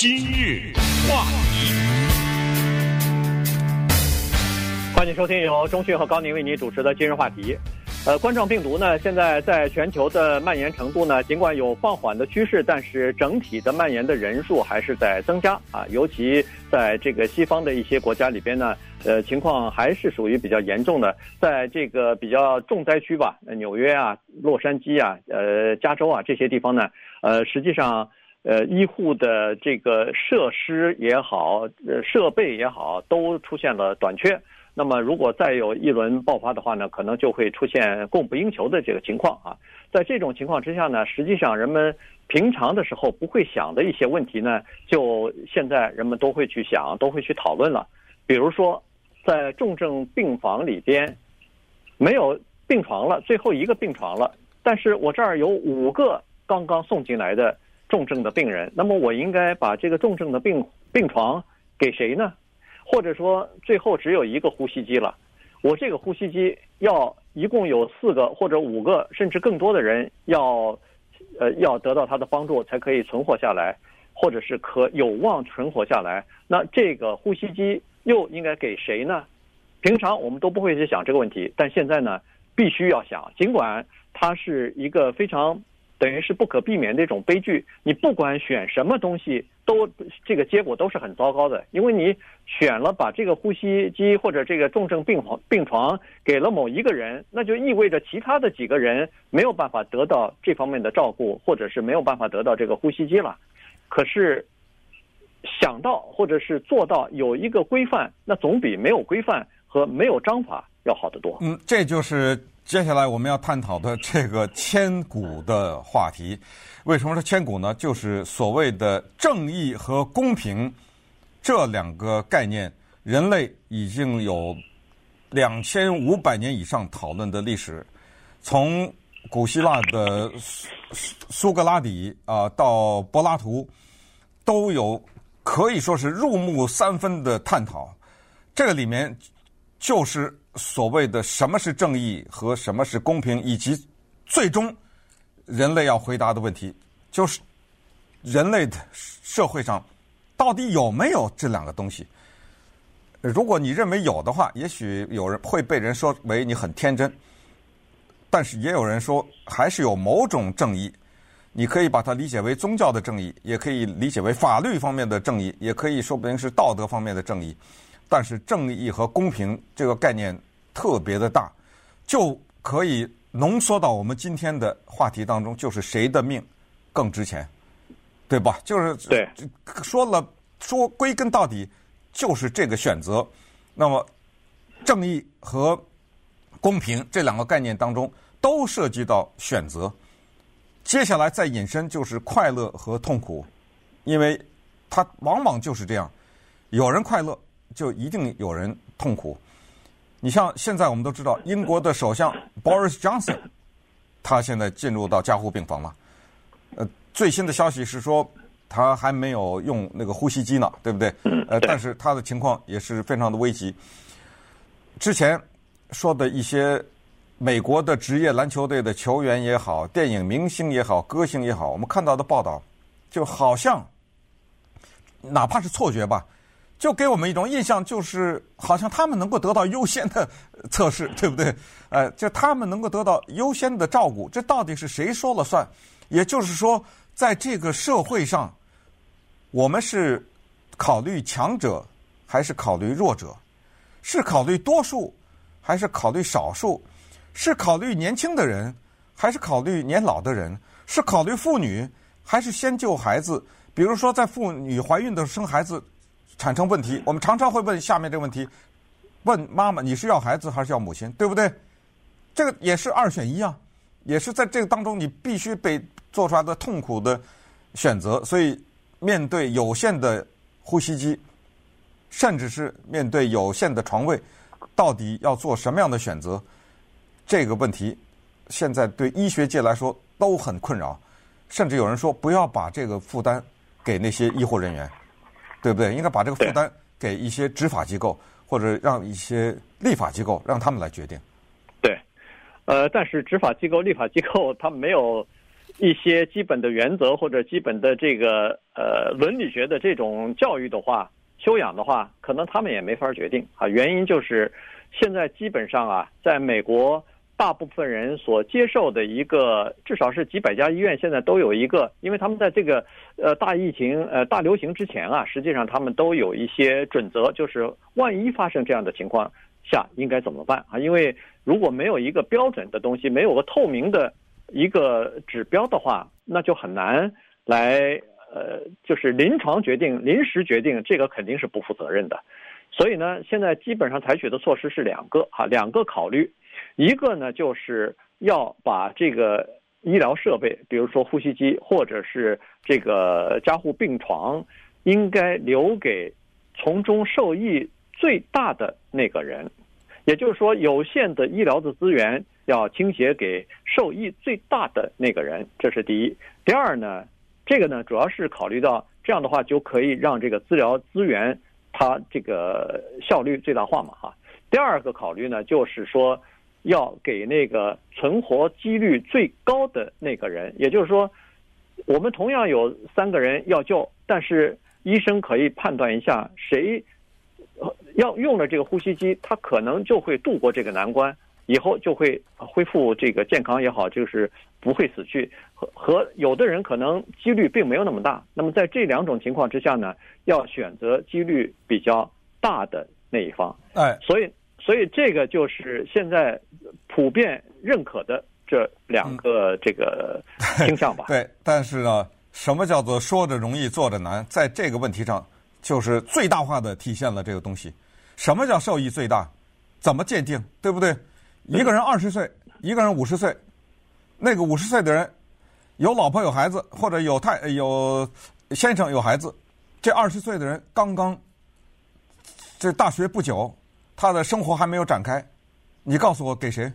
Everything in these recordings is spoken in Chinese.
今日话题，欢迎收听由中讯和高宁为您主持的今日话题。呃，冠状病毒呢，现在在全球的蔓延程度呢，尽管有放缓的趋势，但是整体的蔓延的人数还是在增加啊。尤其在这个西方的一些国家里边呢，呃，情况还是属于比较严重的。在这个比较重灾区吧，纽约啊、洛杉矶啊、呃、加州啊这些地方呢，呃，实际上。呃，医护的这个设施也好，呃，设备也好，都出现了短缺。那么，如果再有一轮爆发的话呢，可能就会出现供不应求的这个情况啊。在这种情况之下呢，实际上人们平常的时候不会想的一些问题呢，就现在人们都会去想，都会去讨论了。比如说，在重症病房里边没有病床了，最后一个病床了，但是我这儿有五个刚刚送进来的。重症的病人，那么我应该把这个重症的病病床给谁呢？或者说最后只有一个呼吸机了，我这个呼吸机要一共有四个或者五个甚至更多的人要，呃，要得到他的帮助才可以存活下来，或者是可有望存活下来。那这个呼吸机又应该给谁呢？平常我们都不会去想这个问题，但现在呢，必须要想，尽管它是一个非常。等于是不可避免的一种悲剧。你不管选什么东西，都这个结果都是很糟糕的。因为你选了把这个呼吸机或者这个重症病房病床给了某一个人，那就意味着其他的几个人没有办法得到这方面的照顾，或者是没有办法得到这个呼吸机了。可是想到或者是做到有一个规范，那总比没有规范和没有章法要好得多。嗯，这就是。接下来我们要探讨的这个千古的话题，为什么说千古呢？就是所谓的正义和公平这两个概念，人类已经有两千五百年以上讨论的历史。从古希腊的苏苏格拉底啊，到柏拉图，都有可以说是入木三分的探讨。这个里面就是。所谓的什么是正义和什么是公平，以及最终人类要回答的问题，就是人类的社会上到底有没有这两个东西？如果你认为有的话，也许有人会被人说为你很天真，但是也有人说还是有某种正义。你可以把它理解为宗教的正义，也可以理解为法律方面的正义，也可以说不定是道德方面的正义。但是正义和公平这个概念。特别的大，就可以浓缩到我们今天的话题当中，就是谁的命更值钱，对吧？就是对，说了说归根到底就是这个选择。那么正义和公平这两个概念当中都涉及到选择。接下来再引申就是快乐和痛苦，因为它往往就是这样，有人快乐就一定有人痛苦。你像现在我们都知道，英国的首相 Boris Johnson，他现在进入到加护病房了。呃，最新的消息是说他还没有用那个呼吸机呢，对不对？呃，但是他的情况也是非常的危急。之前说的一些美国的职业篮球队的球员也好，电影明星也好，歌星也好，我们看到的报道就好像，哪怕是错觉吧。就给我们一种印象，就是好像他们能够得到优先的测试，对不对？呃，就他们能够得到优先的照顾，这到底是谁说了算？也就是说，在这个社会上，我们是考虑强者还是考虑弱者？是考虑多数还是考虑少数？是考虑年轻的人还是考虑年老的人？是考虑妇女还是先救孩子？比如说，在妇女怀孕的生孩子。产生问题，我们常常会问下面这个问题：问妈妈，你是要孩子还是要母亲？对不对？这个也是二选一啊，也是在这个当中你必须被做出来的痛苦的选择。所以，面对有限的呼吸机，甚至是面对有限的床位，到底要做什么样的选择？这个问题现在对医学界来说都很困扰，甚至有人说不要把这个负担给那些医护人员。对不对？应该把这个负担给一些执法机构，或者让一些立法机构让他们来决定。对，呃，但是执法机构、立法机构他们没有一些基本的原则或者基本的这个呃伦理学的这种教育的话，修养的话，可能他们也没法决定啊。原因就是现在基本上啊，在美国。大部分人所接受的一个，至少是几百家医院现在都有一个，因为他们在这个呃大疫情呃大流行之前啊，实际上他们都有一些准则，就是万一发生这样的情况下应该怎么办啊？因为如果没有一个标准的东西，没有个透明的一个指标的话，那就很难来呃就是临床决定、临时决定，这个肯定是不负责任的。所以呢，现在基本上采取的措施是两个哈，两个考虑。一个呢，就是要把这个医疗设备，比如说呼吸机或者是这个加护病床，应该留给从中受益最大的那个人。也就是说，有限的医疗的资源要倾斜给受益最大的那个人，这是第一。第二呢，这个呢，主要是考虑到这样的话就可以让这个治疗资源它这个效率最大化嘛，哈。第二个考虑呢，就是说。要给那个存活几率最高的那个人，也就是说，我们同样有三个人要救，但是医生可以判断一下谁要用了这个呼吸机，他可能就会度过这个难关，以后就会恢复这个健康也好，就是不会死去。和和有的人可能几率并没有那么大。那么在这两种情况之下呢，要选择几率比较大的那一方。哎，所以。所以这个就是现在普遍认可的这两个这个 倾向吧。嗯、对，但是呢，什么叫做说着容易做着难？在这个问题上，就是最大化的体现了这个东西。什么叫受益最大？怎么鉴定？对不对？一个人二十岁，一个人五十岁，那个五十岁的人有老婆有孩子，或者有太有先生有孩子，这二十岁的人刚刚这大学不久。他的生活还没有展开，你告诉我给谁？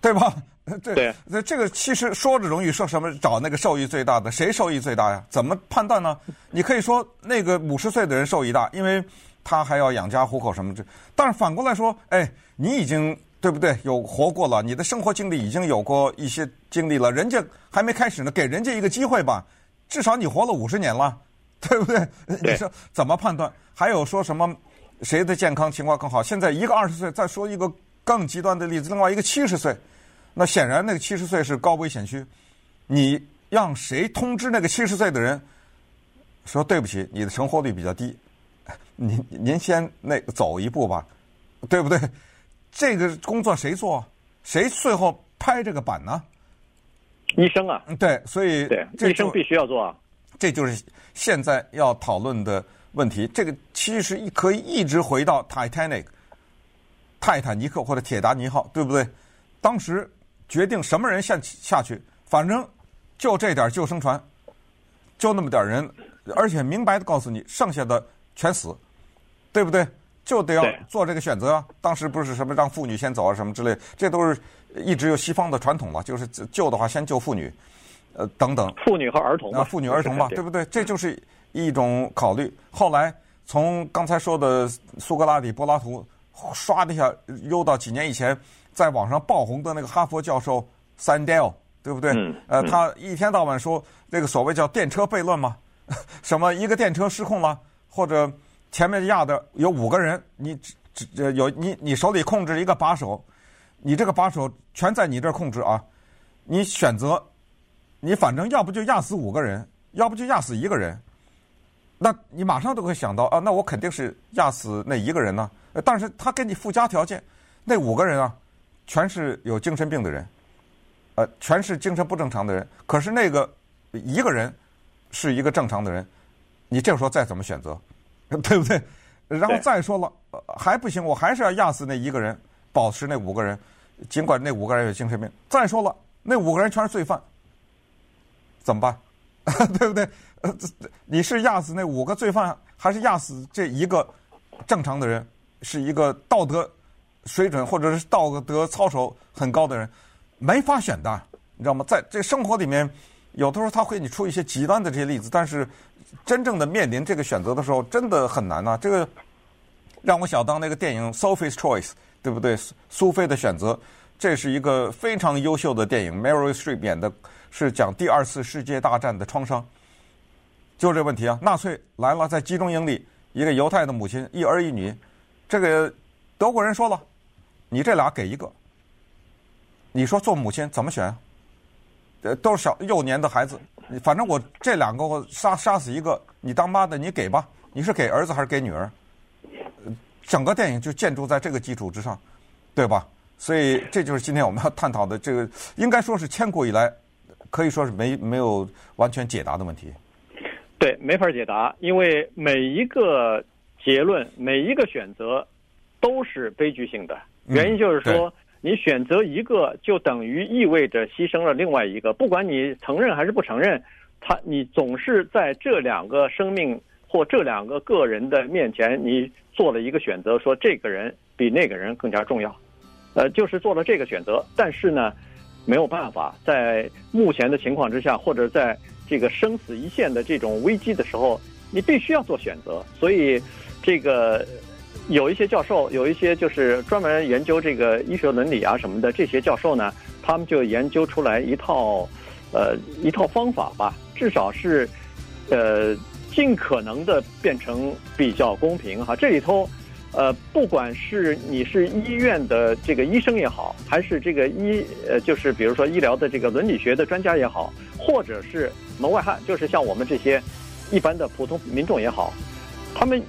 对吧？这对这个其实说着容易，说什么找那个受益最大的，谁受益最大呀？怎么判断呢？你可以说那个五十岁的人受益大，因为他还要养家糊口什么的。但是反过来说，哎，你已经对不对？有活过了，你的生活经历已经有过一些经历了，人家还没开始呢，给人家一个机会吧。至少你活了五十年了，对不？对你说怎么判断？还有说什么？谁的健康情况更好？现在一个二十岁，再说一个更极端的例子，另外一个七十岁，那显然那个七十岁是高危险区。你让谁通知那个七十岁的人说对不起，你的成活率比较低，您您先那走一步吧，对不对？这个工作谁做？谁最后拍这个板呢？医生啊，对，所以对，医生必须要做啊。这就是现在要讨论的。问题，这个其实可以一直回到 Titanic，泰坦尼克或者铁达尼号，对不对？当时决定什么人下下去，反正就这点救生船，就那么点人，而且明白的告诉你，剩下的全死，对不对？就得要做这个选择啊。当时不是什么让妇女先走啊什么之类，这都是一直有西方的传统嘛，就是救的话先救妇女，呃等等。妇女和儿童啊，妇女儿童嘛，对不对？这就是。一种考虑。后来从刚才说的苏格拉底、柏拉图，唰的一下又到几年以前，在网上爆红的那个哈佛教授 Sandel，对不对？嗯嗯、呃，他一天到晚说那个所谓叫电车悖论嘛，什么一个电车失控了，或者前面压的有五个人，你只只有你你手里控制一个把手，你这个把手全在你这儿控制啊，你选择，你反正要不就压死五个人，要不就压死一个人。那你马上都会想到啊，那我肯定是压死那一个人呢。但是他给你附加条件，那五个人啊，全是有精神病的人，呃，全是精神不正常的人。可是那个一个人是一个正常的人，你这个时候再怎么选择，对不对？然后再说了，还不行，我还是要压死那一个人，保持那五个人，尽管那五个人有精神病。再说了，那五个人全是罪犯，怎么办？对不对？呃，你是压死那五个罪犯，还是压死这一个正常的人？是一个道德水准或者是道德操守很高的人，没法选的，你知道吗？在这生活里面，有的时候他会给你出一些极端的这些例子，但是真正的面临这个选择的时候，真的很难呐、啊。这个让我想到那个电影《Sophie's Choice》，对不对？苏菲的选择，这是一个非常优秀的电影，Meryl Streep 演的，是讲第二次世界大战的创伤。就这问题啊，纳粹来了，在集中营里，一个犹太的母亲，一儿一女，这个德国人说了，你这俩给一个，你说做母亲怎么选？呃，都是小幼年的孩子，反正我这两个我杀杀死一个，你当妈的你给吧，你是给儿子还是给女儿？整个电影就建筑在这个基础之上，对吧？所以这就是今天我们要探讨的这个，应该说是千古以来可以说是没没有完全解答的问题。对，没法解答，因为每一个结论、每一个选择都是悲剧性的。原因就是说，嗯、你选择一个，就等于意味着牺牲了另外一个。不管你承认还是不承认，他你总是在这两个生命或这两个个人的面前，你。做了一个选择，说这个人比那个人更加重要，呃，就是做了这个选择。但是呢，没有办法，在目前的情况之下，或者在这个生死一线的这种危机的时候，你必须要做选择。所以，这个有一些教授，有一些就是专门研究这个医学伦理啊什么的这些教授呢，他们就研究出来一套，呃，一套方法吧，至少是，呃。尽可能的变成比较公平哈，这里头，呃，不管是你是医院的这个医生也好，还是这个医呃，就是比如说医疗的这个伦理学的专家也好，或者是门外汉，就是像我们这些一般的普通民众也好，他们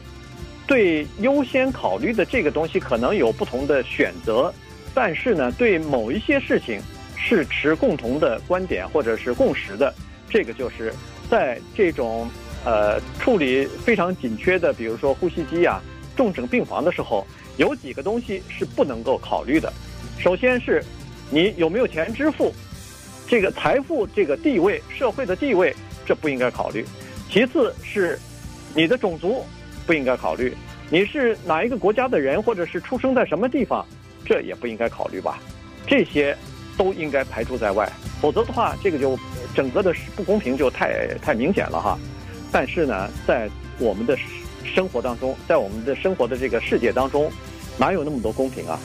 对优先考虑的这个东西可能有不同的选择，但是呢，对某一些事情是持共同的观点或者是共识的，这个就是在这种。呃，处理非常紧缺的，比如说呼吸机啊、重症病房的时候，有几个东西是不能够考虑的。首先是，你有没有钱支付，这个财富、这个地位、社会的地位，这不应该考虑。其次是，你的种族不应该考虑，你是哪一个国家的人，或者是出生在什么地方，这也不应该考虑吧。这些都应该排除在外，否则的话，这个就整个的不公平就太太明显了哈。但是呢，在我们的生活当中，在我们的生活的这个世界当中，哪有那么多公平啊？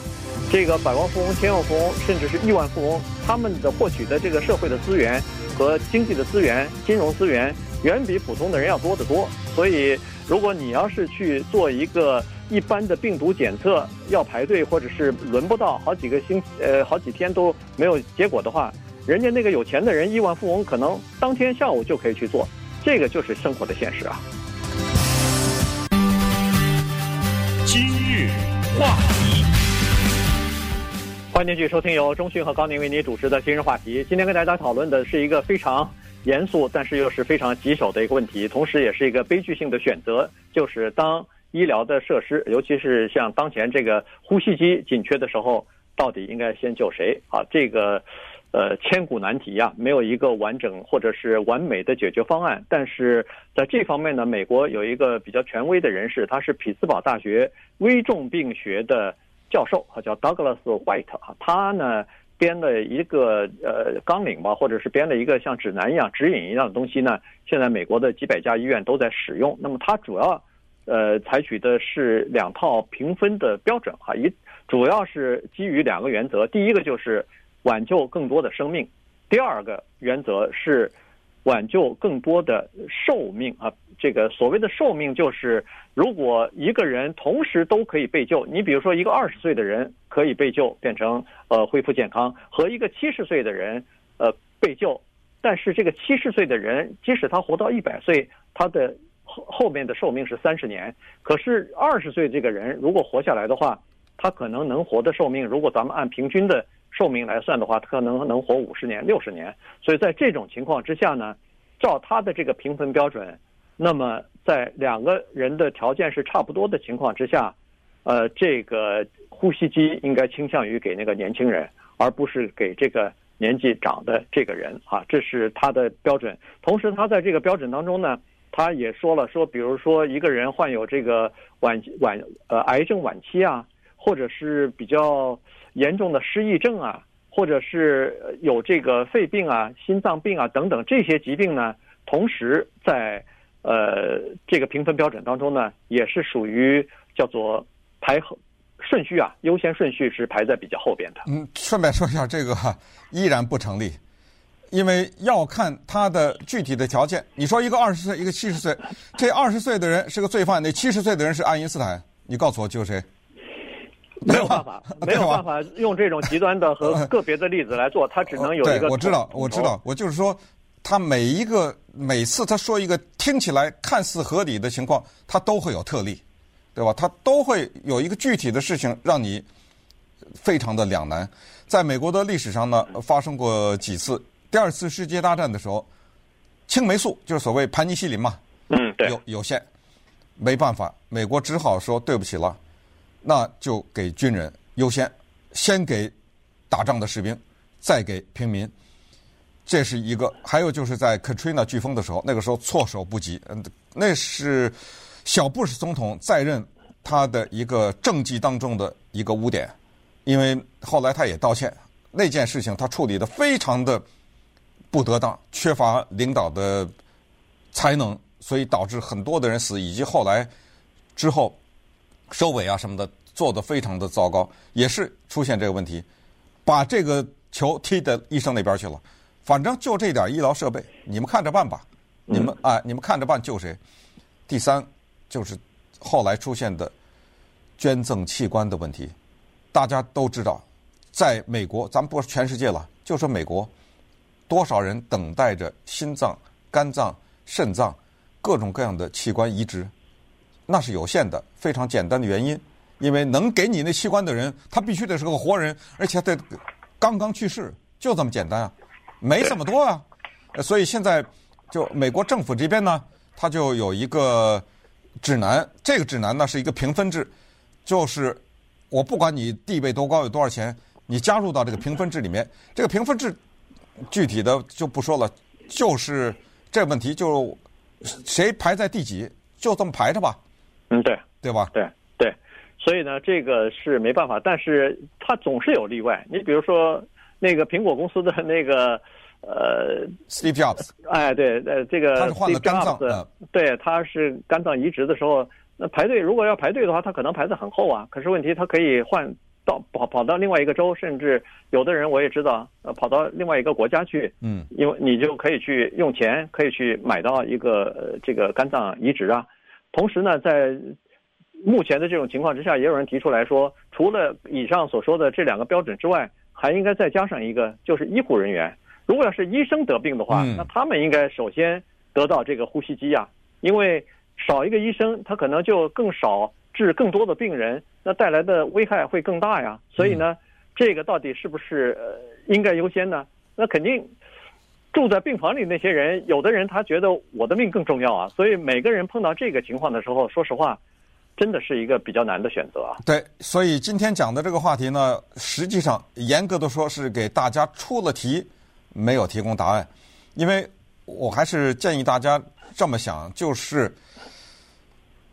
这个百万富翁、千万富翁，甚至是亿万富翁，他们的获取的这个社会的资源和经济的资源、金融资源，远比普通的人要多得多。所以，如果你要是去做一个一般的病毒检测，要排队或者是轮不到好几个星，呃，好几天都没有结果的话，人家那个有钱的人，亿万富翁，可能当天下午就可以去做。这个就是生活的现实啊！话题，欢迎继续收听由中讯和高宁为您主持的今日话题。今天跟大家讨论的是一个非常严肃，但是又是非常棘手的一个问题，同时也是一个悲剧性的选择，就是当医疗的设施，尤其是像当前这个呼吸机紧缺的时候，到底应该先救谁啊？这个。呃，千古难题呀，没有一个完整或者是完美的解决方案。但是在这方面呢，美国有一个比较权威的人士，他是匹兹堡大学危重病学的教授，他叫 Douglas White 啊。他呢编了一个呃纲领吧，或者是编了一个像指南一样、指引一样的东西呢。现在美国的几百家医院都在使用。那么他主要呃采取的是两套评分的标准哈，一主要是基于两个原则，第一个就是。挽救更多的生命，第二个原则是挽救更多的寿命啊。这个所谓的寿命，就是如果一个人同时都可以被救，你比如说一个二十岁的人可以被救变成呃恢复健康，和一个七十岁的人呃被救，但是这个七十岁的人即使他活到一百岁，他的后后面的寿命是三十年，可是二十岁这个人如果活下来的话，他可能能活的寿命，如果咱们按平均的。寿命来算的话，他可能能活五十年、六十年。所以在这种情况之下呢，照他的这个评分标准，那么在两个人的条件是差不多的情况之下，呃，这个呼吸机应该倾向于给那个年轻人，而不是给这个年纪长的这个人啊。这是他的标准。同时，他在这个标准当中呢，他也说了说，比如说一个人患有这个晚晚呃癌症晚期啊，或者是比较。严重的失忆症啊，或者是有这个肺病啊、心脏病啊等等这些疾病呢，同时在呃这个评分标准当中呢，也是属于叫做排后顺序啊，优先顺序是排在比较后边的。嗯，顺便说一下，这个依然不成立，因为要看他的具体的条件。你说一个二十岁，一个七十岁，这二十岁的人是个罪犯，那七十岁的人是爱因斯坦，你告诉我救谁？没有办法，没有办法用这种极端的和个别的例子来做，他只能有一个。我知道，我知道，我就是说，他每一个每次他说一个听起来看似合理的情况，他都会有特例。对吧？他都会有一个具体的事情让你非常的两难。在美国的历史上呢，发生过几次。第二次世界大战的时候，青霉素就是所谓盘尼西林嘛，嗯，对，有有限，没办法，美国只好说对不起了，那就给军人优先，先给打仗的士兵，再给平民。这是一个。还有就是在 Katrina 飓风的时候，那个时候措手不及，嗯，那是。小布什总统在任，他的一个政绩当中的一个污点，因为后来他也道歉，那件事情他处理的非常的不得当，缺乏领导的才能，所以导致很多的人死，以及后来之后收尾啊什么的做得非常的糟糕，也是出现这个问题，把这个球踢到医生那边去了，反正就这点医疗设备，你们看着办吧，你们啊，你们看着办救谁？第三。就是后来出现的捐赠器官的问题，大家都知道，在美国，咱们不说全世界了，就说美国，多少人等待着心脏、肝脏、肾脏各种各样的器官移植，那是有限的。非常简单的原因，因为能给你那器官的人，他必须得是个活人，而且得刚刚去世，就这么简单啊，没这么多啊。所以现在就美国政府这边呢，他就有一个。指南，这个指南呢是一个评分制，就是我不管你地位多高，有多少钱，你加入到这个评分制里面，这个评分制具体的就不说了，就是这问题就谁排在第几，就这么排着吧。嗯，对，对吧？对对，所以呢，这个是没办法，但是它总是有例外。你比如说那个苹果公司的那个。呃，Steve Jobs，哎，对，呃，这个他是换了肝脏，嗯、对，他是肝脏移植的时候，那排队如果要排队的话，他可能排得很后啊。可是问题他可以换到跑跑到另外一个州，甚至有的人我也知道，呃，跑到另外一个国家去，嗯，因为你就可以去用钱可以去买到一个呃这个肝脏移植啊。同时呢，在目前的这种情况之下，也有人提出来说，除了以上所说的这两个标准之外，还应该再加上一个，就是医护人员。如果要是医生得病的话，那他们应该首先得到这个呼吸机呀，因为少一个医生，他可能就更少治更多的病人，那带来的危害会更大呀。所以呢，这个到底是不是呃应该优先呢？那肯定住在病房里那些人，有的人他觉得我的命更重要啊。所以每个人碰到这个情况的时候，说实话，真的是一个比较难的选择啊。对，所以今天讲的这个话题呢，实际上严格的说是给大家出了题。没有提供答案，因为我还是建议大家这么想，就是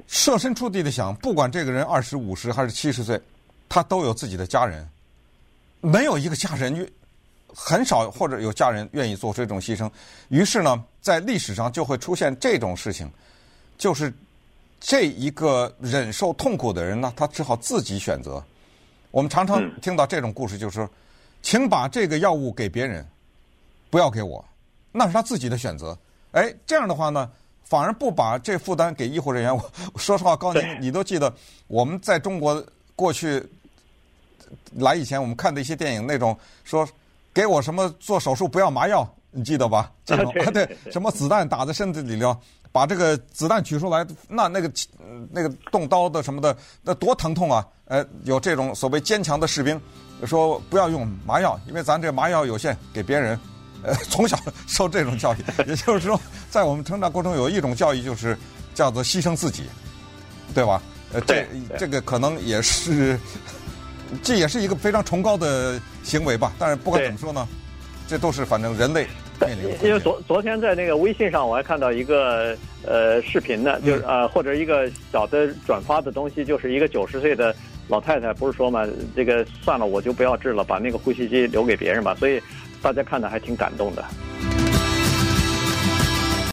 设身处地的想，不管这个人二十五十还是七十岁，他都有自己的家人，没有一个家人很少或者有家人愿意做出这种牺牲。于是呢，在历史上就会出现这种事情，就是这一个忍受痛苦的人呢，他只好自己选择。我们常常听到这种故事，就是说，请把这个药物给别人。不要给我，那是他自己的选择。哎，这样的话呢，反而不把这负担给医护人员。我说实话，高宁，你都记得我们在中国过去来以前，我们看的一些电影，那种说给我什么做手术不要麻药，你记得吧？这种啊，对，什么子弹打在身子里了，把这个子弹取出来，那那个那个动刀的什么的，那多疼痛啊！呃，有这种所谓坚强的士兵说不要用麻药，因为咱这麻药有限，给别人。呃，从小受这种教育，也就是说，在我们成长过程中有一种教育，就是叫做牺牲自己，对吧？呃，这这个可能也是，这也是一个非常崇高的行为吧。但是不管怎么说呢，这都是反正人类面临的。因为昨昨天在那个微信上，我还看到一个呃视频呢，就是呃或者一个小的转发的东西，就是一个九十岁的老太太，不是说嘛，这个算了，我就不要治了，把那个呼吸机留给别人吧。所以。大家看的还挺感动的。